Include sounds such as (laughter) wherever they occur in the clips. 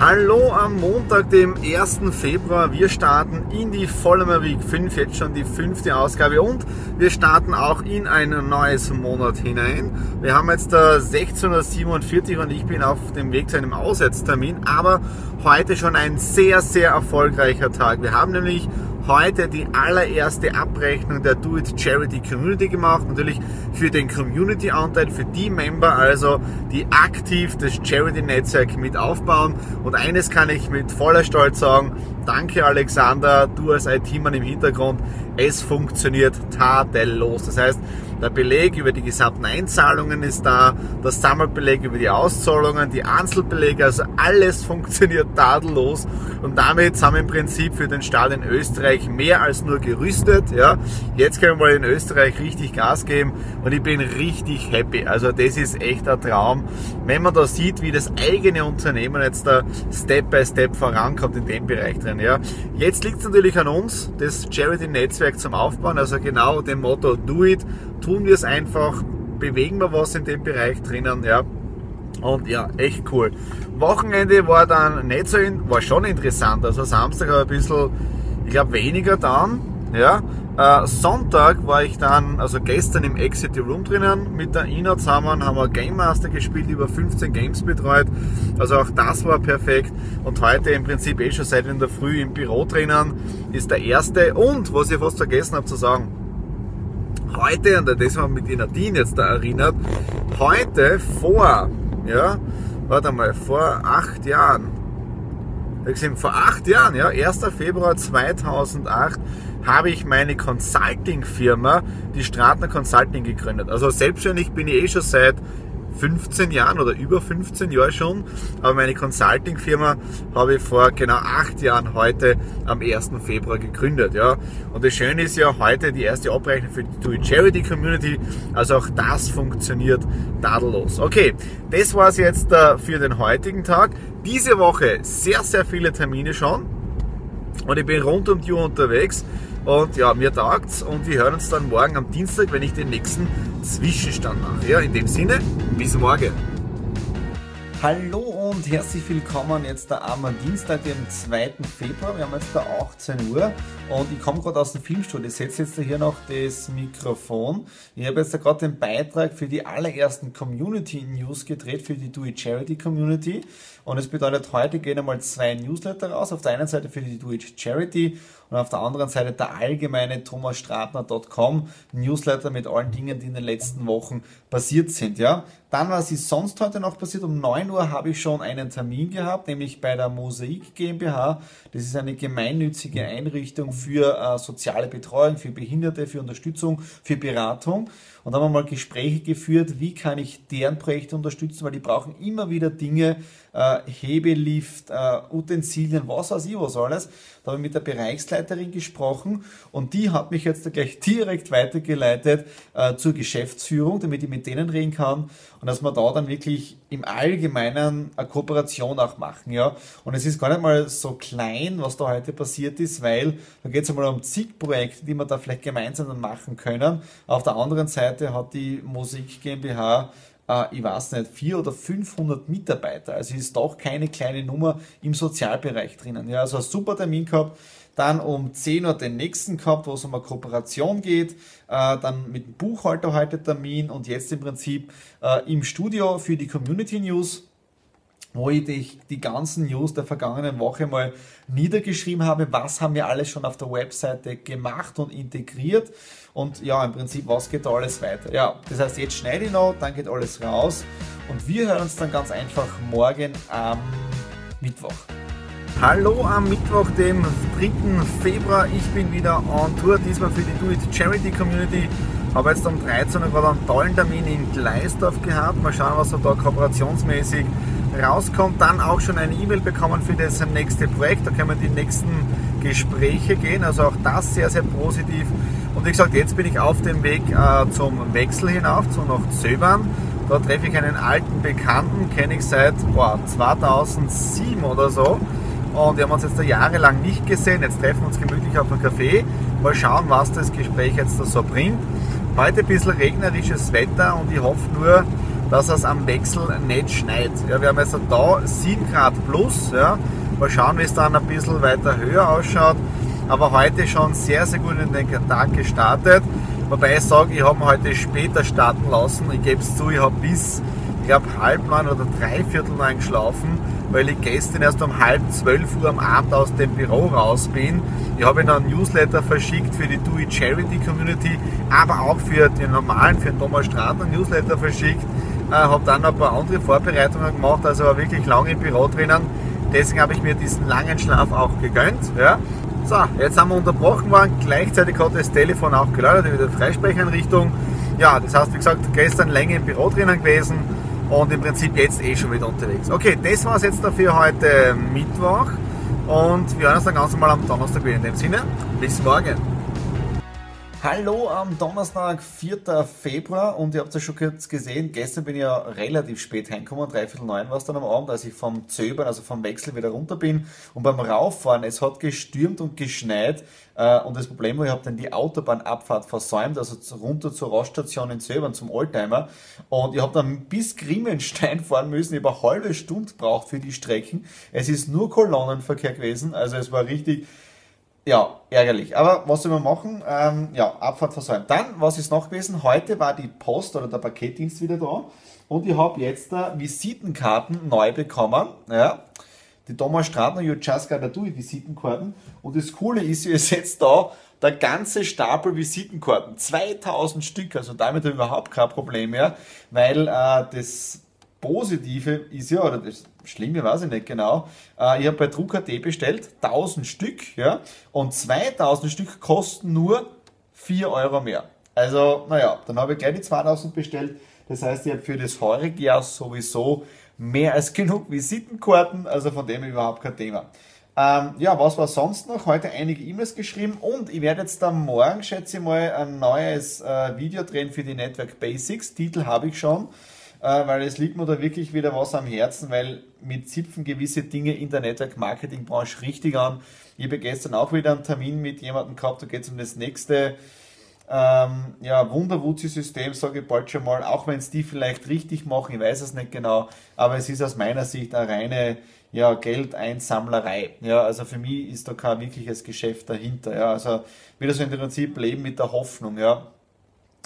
Hallo am Montag, dem 1. Februar. Wir starten in die Vollmer Week 5, jetzt schon die fünfte Ausgabe und wir starten auch in ein neues Monat hinein. Wir haben jetzt 1647 und ich bin auf dem Weg zu einem Aussetztermin, aber heute schon ein sehr, sehr erfolgreicher Tag. Wir haben nämlich heute die allererste Abrechnung der Do It Charity Community gemacht. Natürlich für den Community-Anteil, für die Member, also die aktiv das Charity-Netzwerk mit aufbauen. Und eines kann ich mit voller Stolz sagen, danke Alexander, du als IT-Mann im Hintergrund, es funktioniert tadellos. Das heißt, der Beleg über die gesamten Einzahlungen ist da, der Sammelbeleg über die Auszahlungen, die Einzelbelege, also alles (laughs) funktioniert tadellos. Und damit sind wir im Prinzip für den Start in Österreich mehr als nur gerüstet. Ja. Jetzt können wir in Österreich richtig Gas geben und ich bin richtig happy. Also das ist echt ein Traum, wenn man da sieht, wie das eigene Unternehmen jetzt da Step by Step vorankommt in dem Bereich drin. Ja. Jetzt liegt es natürlich an uns, das Charity-Netzwerk zum Aufbauen, also genau dem Motto Do It, tun wir es einfach, bewegen wir was in dem Bereich drinnen, ja. Und ja, echt cool. Wochenende war dann nicht so, war schon interessant. Also Samstag ein bisschen, ich glaube weniger dann, ja. Äh, Sonntag war ich dann, also gestern im Exit Room drinnen mit der Ina zusammen, haben wir Game Master gespielt, über 15 Games betreut. Also auch das war perfekt. Und heute im Prinzip eh schon seit in der Früh im Büro drinnen ist der erste. Und was ich fast vergessen habe zu sagen, heute, und das wir mit die jetzt da erinnert, heute vor, ja, warte mal, vor acht Jahren, vor acht Jahren, ja, 1. Februar 2008, habe ich meine Consulting-Firma, die Stratner Consulting, gegründet. Also selbstständig bin ich eh schon seit 15 Jahren oder über 15 Jahren schon. Aber meine Consulting-Firma habe ich vor genau acht Jahren heute am 1. Februar gegründet. Ja. Und das Schöne ist ja heute die erste Abrechnung für die Charity Community. Also auch das funktioniert tadellos. Okay, das war es jetzt äh, für den heutigen Tag. Diese Woche sehr, sehr viele Termine schon. Und ich bin rund um die Uhr unterwegs. Und ja, mir taugt's und wir hören uns dann morgen am Dienstag, wenn ich den nächsten Zwischenstand mache. Ja, in dem Sinne, bis morgen. Hallo und herzlich willkommen jetzt am Dienstag, dem 2. Februar. Wir haben jetzt da 18 Uhr und ich komme gerade aus dem Filmstudio. Ich setze jetzt hier noch das Mikrofon. Ich habe jetzt da gerade den Beitrag für die allerersten Community News gedreht, für die Do It Charity Community. Und es bedeutet, heute gehen einmal zwei Newsletter raus. Auf der einen Seite für die Do It Charity und auf der anderen Seite der allgemeine thomasstratner.com Newsletter mit allen Dingen, die in den letzten Wochen passiert sind. Ja, dann was ist sonst heute noch passiert? Um 9 Uhr habe ich schon einen Termin gehabt, nämlich bei der Mosaik GmbH. Das ist eine gemeinnützige Einrichtung für äh, soziale Betreuung, für Behinderte, für Unterstützung, für Beratung. Und haben wir mal Gespräche geführt, wie kann ich deren Projekte unterstützen, weil die brauchen immer wieder Dinge, äh, Hebelift, äh, Utensilien, was weiß ich was alles. Da habe ich mit der Bereichsleiterin gesprochen und die hat mich jetzt gleich (laughs) direkt weitergeleitet äh, zur Geschäftsführung, damit ich mit denen reden kann und dass wir da dann wirklich im Allgemeinen eine Kooperation auch machen. Ja? Und es ist gar nicht mal so klein, was da heute passiert ist, weil da geht es einmal um zig Projekte, die wir da vielleicht gemeinsam dann machen können. Auf der anderen Seite hat die Musik GmbH äh, ich weiß nicht, vier oder 500 Mitarbeiter. Also ist doch keine kleine Nummer im Sozialbereich drinnen. Ja, also ein super Termin gehabt. Dann um 10 Uhr den nächsten gehabt, wo es um eine Kooperation geht. Äh, dann mit dem Buchhalter heute Termin und jetzt im Prinzip äh, im Studio für die Community News wo ich die, die ganzen News der vergangenen Woche mal niedergeschrieben habe, was haben wir alles schon auf der Webseite gemacht und integriert und ja, im Prinzip, was geht da alles weiter. Ja, das heißt, jetzt schneide ich noch, dann geht alles raus und wir hören uns dann ganz einfach morgen am Mittwoch. Hallo am Mittwoch, dem 3. Februar. Ich bin wieder on Tour, diesmal für die Do It Charity Community. Habe jetzt um 13 Uhr gerade einen tollen Termin in Gleisdorf gehabt. Mal schauen, was da kooperationsmäßig rauskommt. Dann auch schon eine E-Mail bekommen für das nächste Projekt. Da können wir die nächsten Gespräche gehen. Also auch das sehr, sehr positiv. Und wie gesagt, jetzt bin ich auf dem Weg äh, zum Wechsel hinauf, zu nach Zöbern. Da treffe ich einen alten Bekannten, kenne ich seit boah, 2007 oder so. Und wir haben uns jetzt da jahrelang nicht gesehen. Jetzt treffen wir uns gemütlich auf einem Café. Mal schauen, was das Gespräch jetzt da so bringt. Heute ein bisschen regnerisches Wetter und ich hoffe nur, dass es am Wechsel nicht schneit. Ja, wir haben jetzt da 7 Grad plus. Ja. Mal schauen, wie es dann ein bisschen weiter höher ausschaut. Aber heute schon sehr, sehr gut in den Tag gestartet. Wobei ich sage, ich habe heute später starten lassen. Ich gebe es zu, ich habe bis, ich glaube, halb neun oder dreiviertel neun geschlafen, weil ich gestern erst um halb zwölf Uhr am Abend aus dem Büro raus bin. Ich habe einen Newsletter verschickt für die It Charity Community, aber auch für den normalen, für den Thomas Stratner Newsletter verschickt. Äh, habe dann ein paar andere Vorbereitungen gemacht, also war wirklich lange im Büro drinnen. Deswegen habe ich mir diesen langen Schlaf auch gegönnt. Ja. So, jetzt haben wir unterbrochen worden. Gleichzeitig hat das Telefon auch geläutet, wieder Freisprecheinrichtung. Ja, das heißt, wie gesagt, gestern länger im Büro drinnen gewesen und im Prinzip jetzt eh schon wieder unterwegs. Okay, das war es jetzt dafür heute Mittwoch und wir hören uns dann ganz normal am Donnerstag wieder. In dem Sinne, bis morgen. Hallo am Donnerstag, 4. Februar. Und ihr habt es ja schon kurz gesehen, gestern bin ich ja relativ spät heimgekommen, dreiviertel neun war es dann am Abend, als ich vom Zöbern, also vom Wechsel wieder runter bin und beim Rauffahren, es hat gestürmt und geschneit äh, und das Problem war, ich habe dann die Autobahnabfahrt versäumt, also runter zur Raststation in Zöbern zum Oldtimer. Und ich habe dann bis Grimmenstein fahren müssen, ich habe eine halbe Stunde braucht für die Strecken, es ist nur Kolonnenverkehr gewesen, also es war richtig ja, ärgerlich. Aber was soll man machen? Ähm, ja, Abfahrt versäumt. Dann, was ist noch gewesen? Heute war die Post oder der Paketdienst wieder da und ich habe jetzt da Visitenkarten neu bekommen. Ja, die Thomas Stratner You Just Gotta Do It Visitenkarten. Und das Coole ist, ihr (laughs) seht da der ganze Stapel Visitenkarten. 2000 Stück, also damit habe ich überhaupt kein Problem mehr, weil äh, das Positive ist ja, oder das Schlimme weiß ich nicht genau, äh, ich habe bei Druck.at bestellt, 1000 Stück, ja, und 2000 Stück kosten nur 4 Euro mehr. Also, naja, dann habe ich gleich die 2000 bestellt. Das heißt, ich habe für das heurige Jahr sowieso mehr als genug Visitenkarten, also von dem überhaupt kein Thema. Ähm, ja, was war sonst noch? Heute einige E-Mails geschrieben und ich werde jetzt dann morgen, schätze ich mal, ein neues äh, Video drehen für die Network Basics. Titel habe ich schon weil es liegt mir da wirklich wieder was am Herzen, weil mit Zipfen gewisse Dinge in der Network-Marketing-Branche richtig an. Ich habe gestern auch wieder einen Termin mit jemandem gehabt, da geht es um das nächste ähm, ja, Wunderwuzi-System, sage ich bald schon mal, auch wenn es die vielleicht richtig machen, ich weiß es nicht genau, aber es ist aus meiner Sicht eine reine ja, Geldeinsammlerei. Ja, also für mich ist da kein wirkliches Geschäft dahinter. Ja, also wieder so im Prinzip Leben mit der Hoffnung. Ja,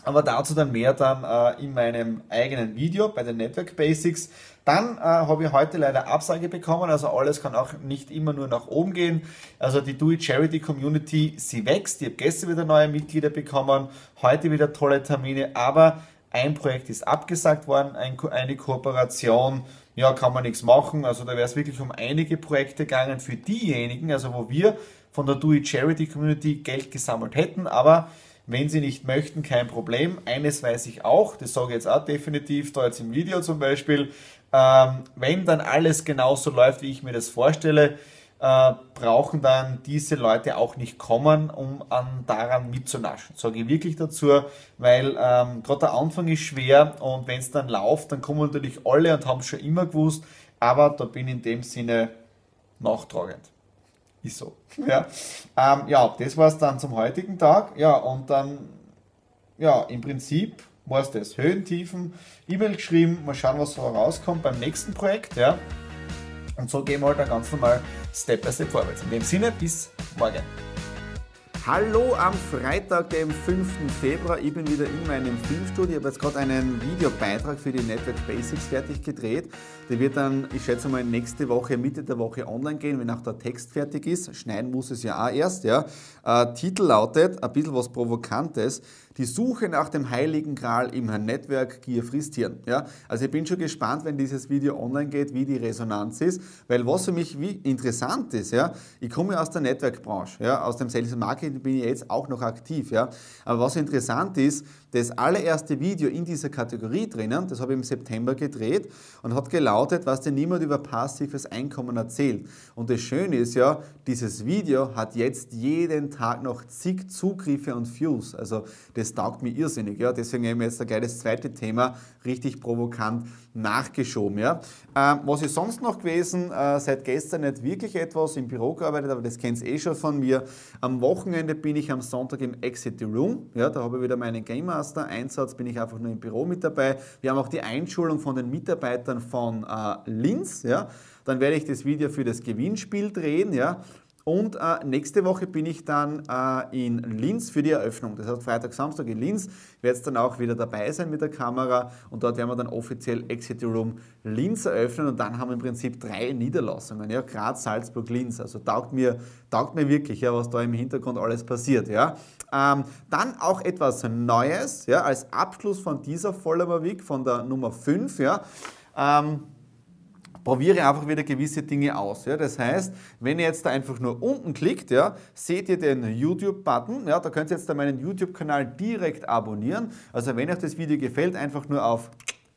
aber dazu dann mehr dann äh, in meinem eigenen Video bei den Network Basics. Dann äh, habe ich heute leider Absage bekommen, also alles kann auch nicht immer nur nach oben gehen. Also die Do It Charity Community, sie wächst. Ich habe gestern wieder neue Mitglieder bekommen, heute wieder tolle Termine, aber ein Projekt ist abgesagt worden, ein, eine Kooperation, ja, kann man nichts machen. Also da wäre es wirklich um einige Projekte gegangen für diejenigen, also wo wir von der Do It Charity Community Geld gesammelt hätten, aber wenn Sie nicht möchten, kein Problem. Eines weiß ich auch, das sage ich jetzt auch definitiv, da jetzt im Video zum Beispiel, ähm, wenn dann alles genauso läuft, wie ich mir das vorstelle, äh, brauchen dann diese Leute auch nicht kommen, um an daran mitzunaschen. Sage ich wirklich dazu, weil ähm, gerade der Anfang ist schwer und wenn es dann läuft, dann kommen natürlich alle und haben es schon immer gewusst, aber da bin ich in dem Sinne nachtragend. Ist so. (laughs) Ja, ähm, ja das war es dann zum heutigen Tag. Ja, und dann, ja, im Prinzip war es das. Höhen, Tiefen, E-Mail geschrieben, mal schauen, was so rauskommt beim nächsten Projekt. Ja. Und so gehen wir halt dann ganz normal Step by Step vorwärts. In dem Sinne, bis morgen. Hallo am Freitag, dem 5. Februar. Ich bin wieder in meinem Filmstudio. Ich habe jetzt gerade einen Videobeitrag für die Network Basics fertig gedreht. Der wird dann, ich schätze mal, nächste Woche, Mitte der Woche online gehen, wenn auch der Text fertig ist. Schneiden muss es ja auch erst. Ja. Äh, Titel lautet, ein bisschen was Provokantes, die Suche nach dem heiligen Gral im Network Gear Fristieren. Ja? Also ich bin schon gespannt, wenn dieses Video online geht, wie die Resonanz ist, weil was für mich wie interessant ist, ja, ich komme aus der Network-Branche, ja, aus dem Sales Marketing bin ich jetzt auch noch aktiv, ja, aber was interessant ist, das allererste Video in dieser Kategorie drinnen, das habe ich im September gedreht und hat gelautet, was dir niemand über passives Einkommen erzählt. Und das Schöne ist ja, dieses Video hat jetzt jeden Tag noch zig Zugriffe und Views. Also das taugt mir irrsinnig. Ja. Deswegen haben wir jetzt gleich das zweite Thema richtig provokant nachgeschoben. Ja. Ähm, was ist sonst noch gewesen? Äh, seit gestern nicht wirklich etwas im Büro gearbeitet, aber das kennt ihr eh schon von mir. Am Wochenende bin ich am Sonntag im Exit the Room. Ja, da habe ich wieder meinen Gamer Master-Einsatz bin ich einfach nur im Büro mit dabei. Wir haben auch die Einschulung von den Mitarbeitern von äh, Linz. Ja. Dann werde ich das Video für das Gewinnspiel drehen. Ja. Und äh, nächste Woche bin ich dann äh, in Linz für die Eröffnung. Das heißt Freitag, Samstag in Linz. Werde jetzt dann auch wieder dabei sein mit der Kamera und dort werden wir dann offiziell Exit Room Linz eröffnen und dann haben wir im Prinzip drei Niederlassungen. Ja, Graz, Salzburg, Linz. Also taugt mir, taugt mir wirklich, ja, was da im Hintergrund alles passiert. Ja. Ähm, dann auch etwas Neues, ja, als Abschluss von dieser Follower Week, von der Nummer 5. Ja. Ähm, probiere einfach wieder gewisse Dinge aus. Ja. Das heißt, wenn ihr jetzt da einfach nur unten klickt, ja, seht ihr den YouTube-Button. Ja, da könnt ihr jetzt da meinen YouTube-Kanal direkt abonnieren. Also wenn euch das Video gefällt, einfach nur auf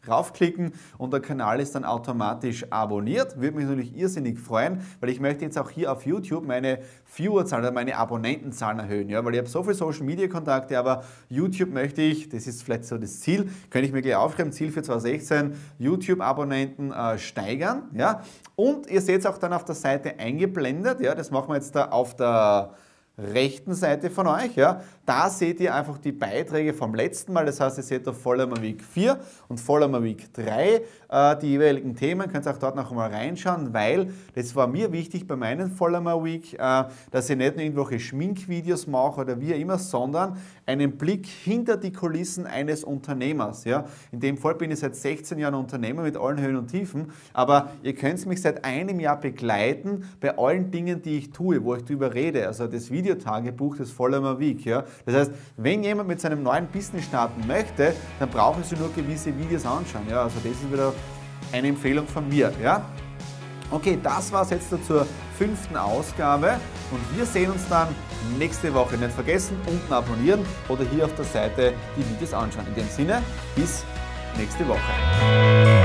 raufklicken und der Kanal ist dann automatisch abonniert. Würde mich natürlich irrsinnig freuen, weil ich möchte jetzt auch hier auf YouTube meine Viewerzahlen oder meine Abonnentenzahlen erhöhen. Ja? Weil ich habe so viele Social Media Kontakte, aber YouTube möchte ich, das ist vielleicht so das Ziel, könnte ich mir gleich aufschreiben, Ziel für 2016, YouTube-Abonnenten äh, steigern. Ja? Und ihr seht es auch dann auf der Seite eingeblendet, ja? das machen wir jetzt da auf der rechten Seite von euch. Ja. Da seht ihr einfach die Beiträge vom letzten Mal. Das heißt, ihr seht da Vollhammer Week 4 und Vollhammer Week 3 äh, die jeweiligen Themen. Könnt ihr auch dort noch mal reinschauen, weil das war mir wichtig bei meinen Vollhammer Week, äh, dass ich nicht nur irgendwelche Schminkvideos mache oder wie immer, sondern einen Blick hinter die Kulissen eines Unternehmers. Ja. In dem Fall bin ich seit 16 Jahren Unternehmer mit allen Höhen und Tiefen, aber ihr könnt mich seit einem Jahr begleiten bei allen Dingen, die ich tue, wo ich darüber rede. Also das Video Videotagebuch des Vollmer Week. Ja? Das heißt, wenn jemand mit seinem neuen Business starten möchte, dann brauchen Sie nur gewisse Videos anschauen. Ja? Also das ist wieder eine Empfehlung von mir. Ja? Okay, das war es jetzt zur fünften Ausgabe und wir sehen uns dann nächste Woche. Nicht vergessen, unten abonnieren oder hier auf der Seite die Videos anschauen. In dem Sinne, bis nächste Woche.